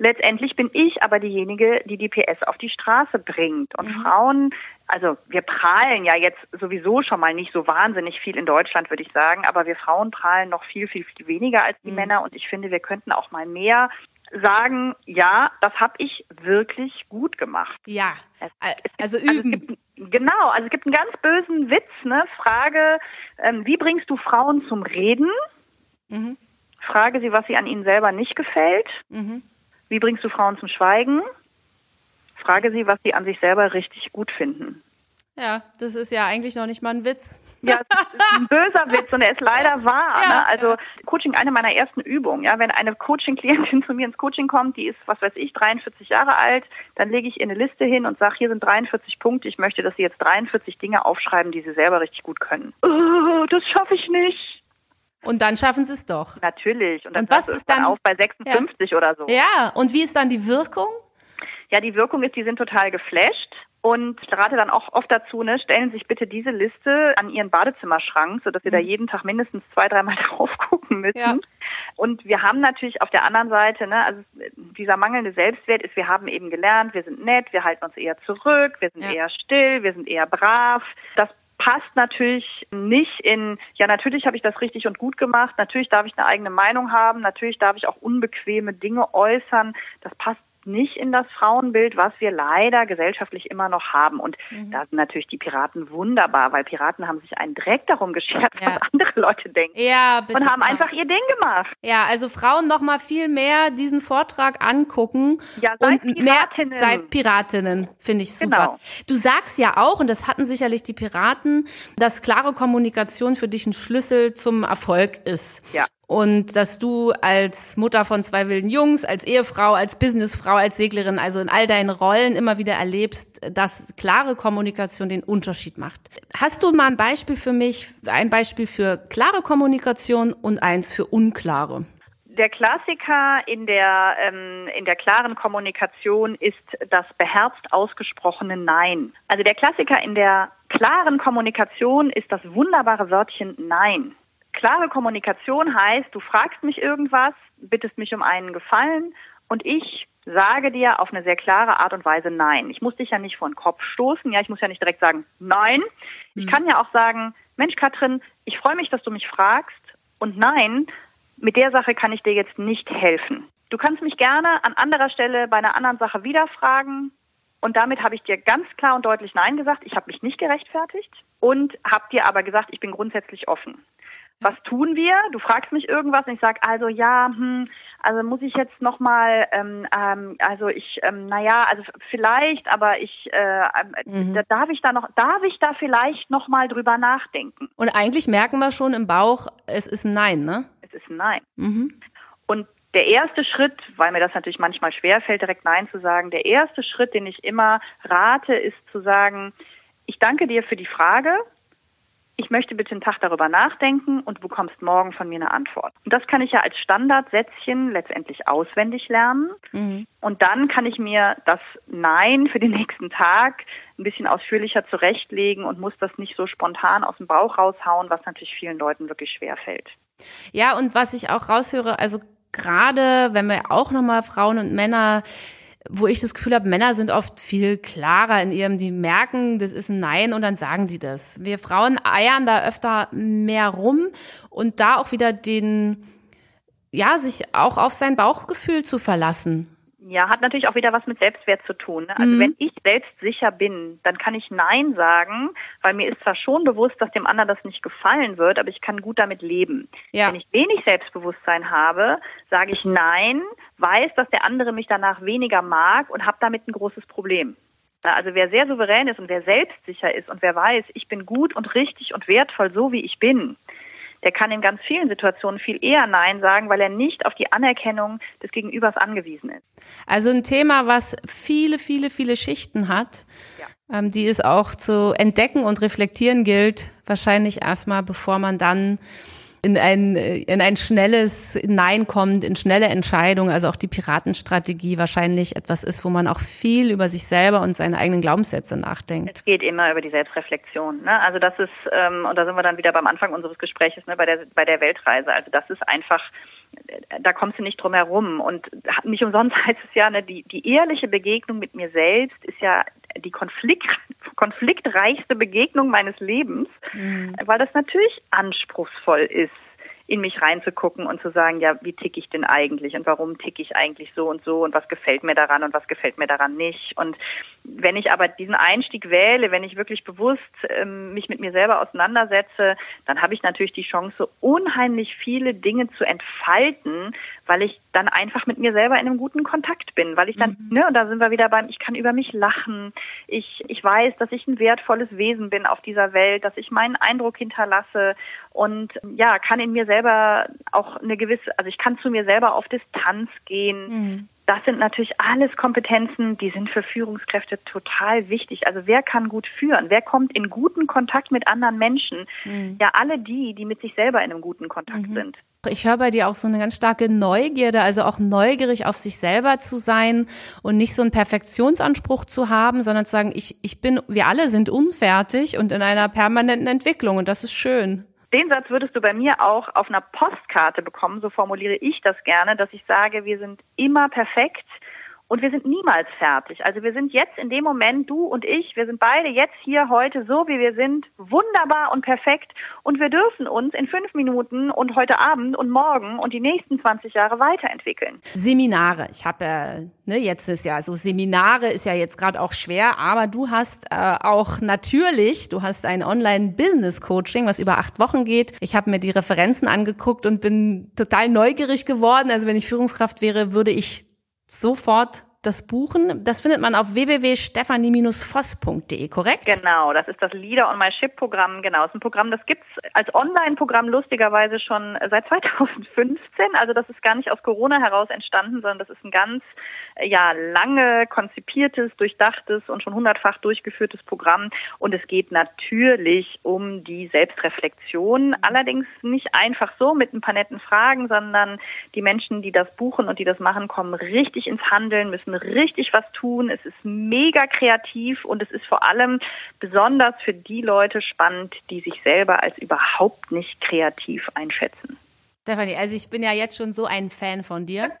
Letztendlich bin ich aber diejenige, die die PS auf die Straße bringt. Und mhm. Frauen, also wir prahlen ja jetzt sowieso schon mal nicht so wahnsinnig viel in Deutschland, würde ich sagen, aber wir Frauen prahlen noch viel, viel, viel weniger als die mhm. Männer. Und ich finde, wir könnten auch mal mehr sagen, ja, das habe ich wirklich gut gemacht. Ja, also üben. Also gibt, genau, also es gibt einen ganz bösen Witz, ne? Frage, ähm, wie bringst du Frauen zum Reden? Mhm. Frage sie, was sie an ihnen selber nicht gefällt. Mhm. Wie bringst du Frauen zum Schweigen? Frage sie, was sie an sich selber richtig gut finden. Ja, das ist ja eigentlich noch nicht mal ein Witz. Ja, es ist ein böser Witz und er ist leider wahr. Ja, ne? Also ja. Coaching, eine meiner ersten Übungen. Ja, wenn eine Coaching-Klientin (laughs) zu mir ins Coaching kommt, die ist, was weiß ich, 43 Jahre alt, dann lege ich ihr eine Liste hin und sage, hier sind 43 Punkte. Ich möchte, dass sie jetzt 43 Dinge aufschreiben, die sie selber richtig gut können. Oh, das schaffe ich nicht. Und dann schaffen sie es doch. Natürlich. Und, dann und was ist dann auf bei 56 ja. oder so. Ja, und wie ist dann die Wirkung? Ja, die Wirkung ist, die sind total geflasht. Und ich rate dann auch oft dazu, ne, stellen Sie sich bitte diese Liste an Ihren Badezimmerschrank, sodass Sie mhm. da jeden Tag mindestens zwei, dreimal (laughs) drauf gucken müssen. Ja. Und wir haben natürlich auf der anderen Seite, ne, also dieser mangelnde Selbstwert ist, wir haben eben gelernt, wir sind nett, wir halten uns eher zurück, wir sind ja. eher still, wir sind eher brav. Das passt natürlich nicht in, ja, natürlich habe ich das richtig und gut gemacht, natürlich darf ich eine eigene Meinung haben, natürlich darf ich auch unbequeme Dinge äußern. Das passt nicht in das Frauenbild, was wir leider gesellschaftlich immer noch haben. Und mhm. da sind natürlich die Piraten wunderbar, weil Piraten haben sich einen Dreck darum geschert, ja. was andere Leute denken. Ja, bitte. Und haben einfach ihr Ding gemacht. Ja, also Frauen noch mal viel mehr diesen Vortrag angucken. Ja, seid und Piratinnen. mehr seid Piratinnen, finde ich super. Genau. Du sagst ja auch, und das hatten sicherlich die Piraten, dass klare Kommunikation für dich ein Schlüssel zum Erfolg ist. Ja und dass du als Mutter von zwei wilden Jungs, als Ehefrau, als Businessfrau, als Seglerin, also in all deinen Rollen immer wieder erlebst, dass klare Kommunikation den Unterschied macht. Hast du mal ein Beispiel für mich, ein Beispiel für klare Kommunikation und eins für unklare? Der Klassiker in der, ähm, in der klaren Kommunikation ist das beherzt ausgesprochene Nein. Also der Klassiker in der klaren Kommunikation ist das wunderbare Wörtchen Nein. Klare Kommunikation heißt, du fragst mich irgendwas, bittest mich um einen Gefallen und ich sage dir auf eine sehr klare Art und Weise Nein. Ich muss dich ja nicht vor den Kopf stoßen, ja, ich muss ja nicht direkt sagen Nein. Ich mhm. kann ja auch sagen, Mensch, Katrin, ich freue mich, dass du mich fragst und nein, mit der Sache kann ich dir jetzt nicht helfen. Du kannst mich gerne an anderer Stelle bei einer anderen Sache wieder fragen. Und damit habe ich dir ganz klar und deutlich Nein gesagt. Ich habe mich nicht gerechtfertigt und habe dir aber gesagt, ich bin grundsätzlich offen was tun wir? Du fragst mich irgendwas und ich sage, also ja, hm, also muss ich jetzt nochmal, ähm, ähm, also ich, ähm, naja, also vielleicht, aber ich, äh, mhm. da, darf ich da noch, darf ich da vielleicht nochmal drüber nachdenken? Und eigentlich merken wir schon im Bauch, es ist ein Nein, ne? Es ist ein Nein. Mhm. Und der erste Schritt, weil mir das natürlich manchmal schwerfällt, direkt Nein zu sagen, der erste Schritt, den ich immer rate, ist zu sagen, ich danke dir für die Frage ich möchte bitte einen Tag darüber nachdenken und du bekommst morgen von mir eine Antwort. Und das kann ich ja als Standardsätzchen letztendlich auswendig lernen. Mhm. Und dann kann ich mir das Nein für den nächsten Tag ein bisschen ausführlicher zurechtlegen und muss das nicht so spontan aus dem Bauch raushauen, was natürlich vielen Leuten wirklich schwer fällt. Ja, und was ich auch raushöre, also gerade wenn wir auch nochmal Frauen und Männer wo ich das Gefühl habe, Männer sind oft viel klarer in ihrem, die merken, das ist ein Nein und dann sagen die das. Wir Frauen eiern da öfter mehr rum und da auch wieder den, ja, sich auch auf sein Bauchgefühl zu verlassen. Ja, hat natürlich auch wieder was mit Selbstwert zu tun. Ne? Also mhm. wenn ich selbstsicher bin, dann kann ich Nein sagen, weil mir ist zwar schon bewusst, dass dem anderen das nicht gefallen wird, aber ich kann gut damit leben. Ja. Wenn ich wenig Selbstbewusstsein habe, sage ich Nein, weiß, dass der andere mich danach weniger mag und habe damit ein großes Problem. Also wer sehr souverän ist und wer selbstsicher ist und wer weiß, ich bin gut und richtig und wertvoll so wie ich bin, der kann in ganz vielen Situationen viel eher Nein sagen, weil er nicht auf die Anerkennung des Gegenübers angewiesen ist. Also ein Thema, was viele, viele, viele Schichten hat, ja. ähm, die es auch zu entdecken und reflektieren gilt, wahrscheinlich erstmal, bevor man dann in ein, in ein schnelles Nein kommt, in schnelle Entscheidungen, also auch die Piratenstrategie wahrscheinlich etwas ist, wo man auch viel über sich selber und seine eigenen Glaubenssätze nachdenkt. Es geht immer über die Selbstreflexion. Ne? Also das ist, ähm, und da sind wir dann wieder beim Anfang unseres Gesprächs, ne, bei der, bei der Weltreise. Also das ist einfach, da kommst du nicht drum herum. Und nicht umsonst (laughs) heißt es ja, ne, die, die ehrliche Begegnung mit mir selbst ist ja die Konflikt, konfliktreichste Begegnung meines Lebens, mhm. weil das natürlich anspruchsvoll ist in mich reinzugucken und zu sagen, ja, wie tick ich denn eigentlich und warum tick ich eigentlich so und so und was gefällt mir daran und was gefällt mir daran nicht. Und wenn ich aber diesen Einstieg wähle, wenn ich wirklich bewusst ähm, mich mit mir selber auseinandersetze, dann habe ich natürlich die Chance, unheimlich viele Dinge zu entfalten, weil ich dann einfach mit mir selber in einem guten Kontakt bin, weil ich dann, mhm. ne, und da sind wir wieder beim, ich kann über mich lachen, ich, ich weiß, dass ich ein wertvolles Wesen bin auf dieser Welt, dass ich meinen Eindruck hinterlasse und ja, kann in mir selber auch eine gewisse, also ich kann zu mir selber auf Distanz gehen. Mhm. Das sind natürlich alles Kompetenzen, die sind für Führungskräfte total wichtig. Also wer kann gut führen? Wer kommt in guten Kontakt mit anderen Menschen? Mhm. Ja, alle die, die mit sich selber in einem guten Kontakt mhm. sind. Ich höre bei dir auch so eine ganz starke Neugierde, also auch neugierig auf sich selber zu sein und nicht so einen Perfektionsanspruch zu haben, sondern zu sagen, ich, ich bin, wir alle sind unfertig und in einer permanenten Entwicklung und das ist schön. Den Satz würdest du bei mir auch auf einer Postkarte bekommen, so formuliere ich das gerne, dass ich sage, wir sind immer perfekt und wir sind niemals fertig. Also wir sind jetzt in dem Moment, du und ich, wir sind beide jetzt hier heute so, wie wir sind, wunderbar und perfekt. Und wir dürfen uns in fünf Minuten und heute Abend und morgen und die nächsten 20 Jahre weiterentwickeln. Seminare. Ich habe ja, ne, jetzt ist ja so Seminare ist ja jetzt gerade auch schwer, aber du hast äh, auch natürlich, du hast ein Online-Business-Coaching, was über acht Wochen geht. Ich habe mir die Referenzen angeguckt und bin total neugierig geworden. Also wenn ich Führungskraft wäre, würde ich sofort das buchen. Das findet man auf www.stephanie-voss.de, korrekt? Genau, das ist das Leader on My Ship Programm. Genau, das ist ein Programm, das gibt's als Online-Programm lustigerweise schon seit (laughs) 2015. Also das ist gar nicht aus Corona heraus entstanden, sondern das ist ein ganz ja lange konzipiertes, durchdachtes und schon hundertfach durchgeführtes Programm. Und es geht natürlich um die Selbstreflexion. Allerdings nicht einfach so mit ein paar netten Fragen, sondern die Menschen, die das buchen und die das machen, kommen richtig ins Handeln, müssen richtig was tun. Es ist mega kreativ und es ist vor allem besonders für die Leute spannend, die sich selber als überhaupt nicht kreativ einschätzen. Stefanie, also ich bin ja jetzt schon so ein Fan von dir. (laughs)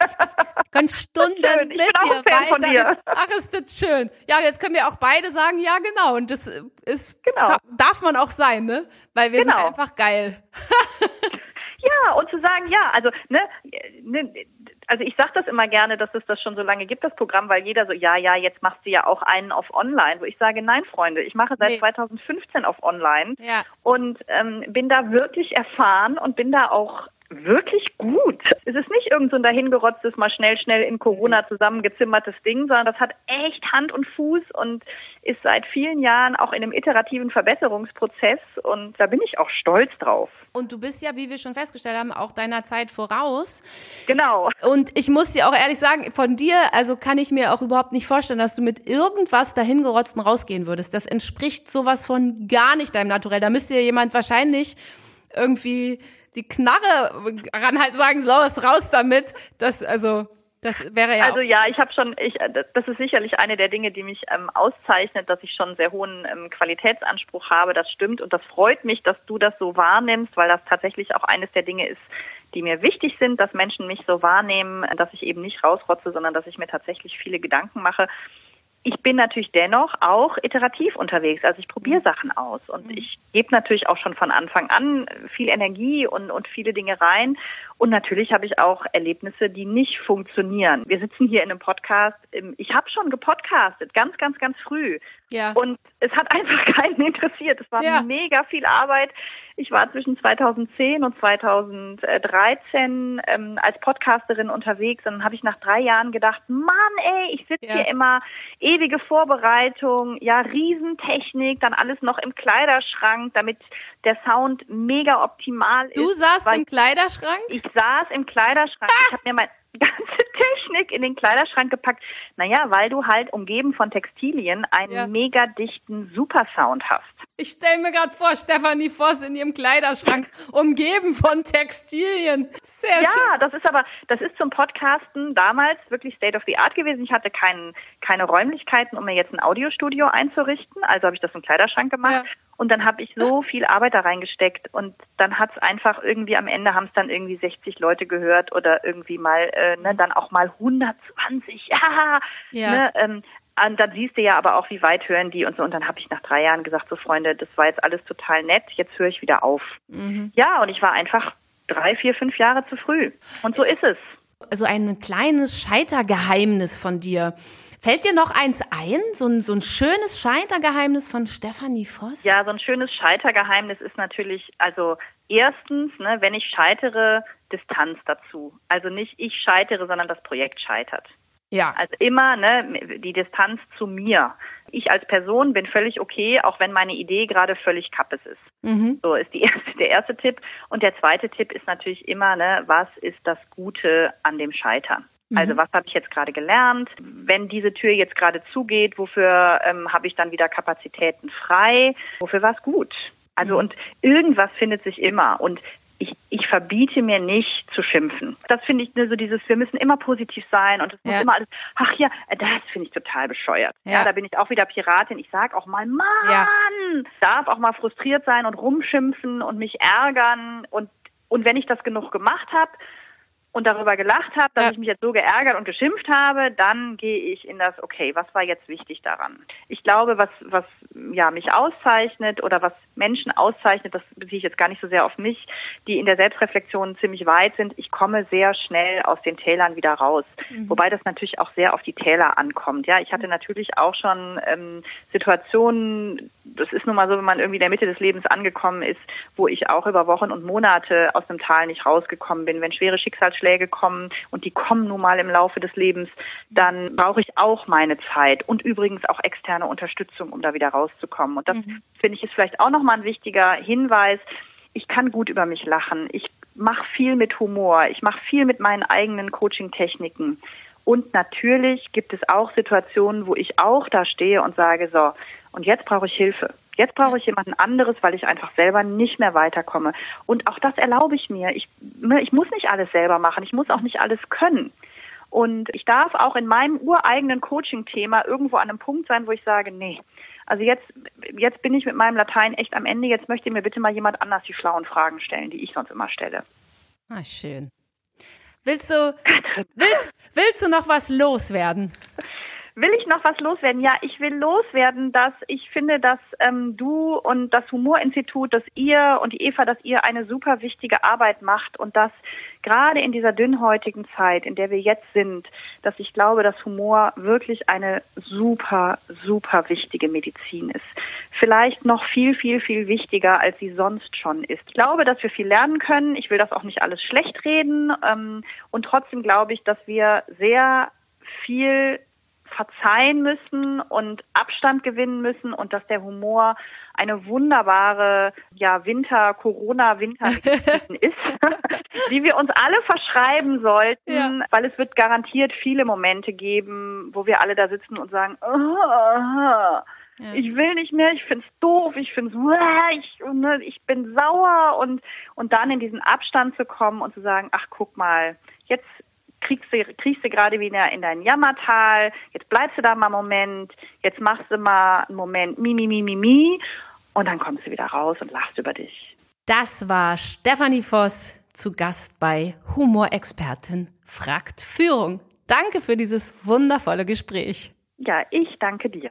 Ich kann Stunden schön. mit dir weiter. Dir. Ach, ist das schön. Ja, jetzt können wir auch beide sagen, ja, genau. Und das ist, genau. darf man auch sein, ne? Weil wir genau. sind einfach geil. (laughs) ja, und zu sagen, ja, also, ne, ne also ich sage das immer gerne, dass es das schon so lange gibt, das Programm, weil jeder so, ja, ja, jetzt machst du ja auch einen auf Online, wo ich sage, nein, Freunde, ich mache seit nee. 2015 auf Online ja. und ähm, bin da wirklich erfahren und bin da auch wirklich gut. Es ist nicht irgend so ein dahingerotztes, mal schnell, schnell in Corona zusammengezimmertes Ding, sondern das hat echt Hand und Fuß und ist seit vielen Jahren auch in einem iterativen Verbesserungsprozess und da bin ich auch stolz drauf. Und du bist ja, wie wir schon festgestellt haben, auch deiner Zeit voraus. Genau. Und ich muss dir auch ehrlich sagen, von dir, also kann ich mir auch überhaupt nicht vorstellen, dass du mit irgendwas dahingerotztem rausgehen würdest. Das entspricht sowas von gar nicht deinem Naturell. Da müsste ja jemand wahrscheinlich irgendwie die Knarre ran halt sagen, los, raus damit. Das, also, das wäre ja. Also ja, ich habe schon, ich, das ist sicherlich eine der Dinge, die mich ähm, auszeichnet, dass ich schon einen sehr hohen ähm, Qualitätsanspruch habe. Das stimmt und das freut mich, dass du das so wahrnimmst, weil das tatsächlich auch eines der Dinge ist, die mir wichtig sind, dass Menschen mich so wahrnehmen, dass ich eben nicht rausrotze, sondern dass ich mir tatsächlich viele Gedanken mache. Ich bin natürlich dennoch auch iterativ unterwegs. Also ich probiere mhm. Sachen aus und mhm. ich gebe natürlich auch schon von Anfang an viel Energie und, und viele Dinge rein. Und natürlich habe ich auch Erlebnisse, die nicht funktionieren. Wir sitzen hier in einem Podcast. Ich habe schon gepodcastet, ganz, ganz, ganz früh. Ja. Und es hat (laughs) einfach keinen interessiert. Es war ja. mega viel Arbeit. Ich war zwischen 2010 und 2013 ähm, als Podcasterin unterwegs und dann habe ich nach drei Jahren gedacht, Mann, ey, ich sitze ja. hier immer ewige Vorbereitung, ja, Riesentechnik, dann alles noch im Kleiderschrank, damit der Sound mega optimal ist. Du saßt im Kleiderschrank? Ich saß im Kleiderschrank. Ah! Ich habe mir mein (laughs) ganze Technik in den Kleiderschrank gepackt. Naja, weil du halt umgeben von Textilien einen ja. mega dichten Supersound hast. Ich stelle mir gerade vor, Stefanie Voss in ihrem Kleiderschrank, (laughs) umgeben von Textilien. Sehr ja, schön. Ja, das ist aber, das ist zum Podcasten damals wirklich State of the Art gewesen. Ich hatte kein, keine Räumlichkeiten, um mir jetzt ein Audiostudio einzurichten. Also habe ich das im Kleiderschrank gemacht. Ja. Und dann habe ich so viel Arbeit da reingesteckt und dann hat es einfach irgendwie am Ende haben es dann irgendwie 60 Leute gehört oder irgendwie mal äh, ne, dann auch mal 120. (laughs) Ja, ja. Ne, ähm, und dann siehst du ja aber auch, wie weit hören die und so. Und dann habe ich nach drei Jahren gesagt, so Freunde, das war jetzt alles total nett, jetzt höre ich wieder auf. Mhm. Ja, und ich war einfach drei, vier, fünf Jahre zu früh. Und so ist es. Also ein kleines Scheitergeheimnis von dir. Fällt dir noch eins ein? So ein, so ein schönes Scheitergeheimnis von Stefanie Voss? Ja, so ein schönes Scheitergeheimnis ist natürlich, also erstens, ne, wenn ich scheitere, Distanz dazu. Also nicht ich scheitere, sondern das Projekt scheitert. Ja. Also immer ne, die Distanz zu mir. Ich als Person bin völlig okay, auch wenn meine Idee gerade völlig kappes ist. Mhm. So ist die (laughs) erste, der erste Tipp. Und der zweite Tipp ist natürlich immer, ne, was ist das Gute an dem Scheitern? Mhm. Also was habe ich jetzt gerade gelernt? Wenn diese Tür jetzt gerade zugeht, wofür ähm, habe ich dann wieder Kapazitäten frei? Wofür war es gut? Also mhm. und irgendwas findet sich immer. Und ich, ich verbiete mir nicht zu schimpfen. Das finde ich ne, so dieses, wir müssen immer positiv sein und es muss immer alles, ach ja, das finde ich total bescheuert. Ja. ja. da bin ich auch wieder Piratin. Ich sage auch mal, Mann, ja. darf auch mal frustriert sein und rumschimpfen und mich ärgern und und wenn ich das genug gemacht habe, und darüber gelacht habe, dass ja. ich mich jetzt so geärgert und geschimpft habe, dann gehe ich in das, okay, was war jetzt wichtig daran? Ich glaube, was, was ja, mich auszeichnet oder was Menschen auszeichnet, das beziehe ich jetzt gar nicht so sehr auf mich, die in der Selbstreflexion ziemlich weit sind. Ich komme sehr schnell aus den Tälern wieder raus. Mhm. Wobei das natürlich auch sehr auf die Täler ankommt. Ja, ich hatte natürlich auch schon ähm, Situationen, das ist nun mal so, wenn man irgendwie in der Mitte des Lebens angekommen ist, wo ich auch über Wochen und Monate aus dem Tal nicht rausgekommen bin. Wenn schwere Schicksalsschläge kommen und die kommen nun mal im Laufe des Lebens, dann brauche ich auch meine Zeit und übrigens auch externe Unterstützung, um da wieder rauszukommen. Und das mhm. finde ich ist vielleicht auch nochmal ein wichtiger Hinweis. Ich kann gut über mich lachen. Ich mache viel mit Humor. Ich mache viel mit meinen eigenen Coaching-Techniken. Und natürlich gibt es auch Situationen, wo ich auch da stehe und sage, so, und jetzt brauche ich Hilfe. Jetzt brauche ich jemanden anderes, weil ich einfach selber nicht mehr weiterkomme. Und auch das erlaube ich mir. Ich, ne, ich muss nicht alles selber machen. Ich muss auch nicht alles können. Und ich darf auch in meinem ureigenen Coaching-Thema irgendwo an einem Punkt sein, wo ich sage, nee, also jetzt, jetzt bin ich mit meinem Latein echt am Ende. Jetzt möchte mir bitte mal jemand anders die schlauen Fragen stellen, die ich sonst immer stelle. Ah, schön. Willst du, (laughs) willst, willst du noch was loswerden? Will ich noch was loswerden? Ja, ich will loswerden, dass ich finde, dass ähm, du und das Humorinstitut, dass ihr und die Eva, dass ihr eine super wichtige Arbeit macht und dass gerade in dieser dünnhäutigen Zeit, in der wir jetzt sind, dass ich glaube, dass Humor wirklich eine super, super wichtige Medizin ist. Vielleicht noch viel, viel, viel wichtiger, als sie sonst schon ist. Ich glaube, dass wir viel lernen können. Ich will das auch nicht alles schlecht reden. Ähm, und trotzdem glaube ich, dass wir sehr viel verzeihen müssen und Abstand gewinnen müssen und dass der Humor eine wunderbare ja Winter Corona Winter (laughs) ist, (laughs) die wir uns alle verschreiben sollten, ja. weil es wird garantiert viele Momente geben, wo wir alle da sitzen und sagen, oh, ja. ich will nicht mehr, ich find's doof, ich find's ich, ne, ich bin sauer und und dann in diesen Abstand zu kommen und zu sagen, ach guck mal, jetzt kriegst du, kriegst du gerade wieder in dein Jammertal, jetzt bleibst du da mal einen Moment, jetzt machst du mal einen Moment mi, mi, mi, mi, mi und dann kommst du wieder raus und lachst über dich. Das war Stefanie Voss zu Gast bei Humorexpertin fragt Führung. Danke für dieses wundervolle Gespräch. Ja, ich danke dir.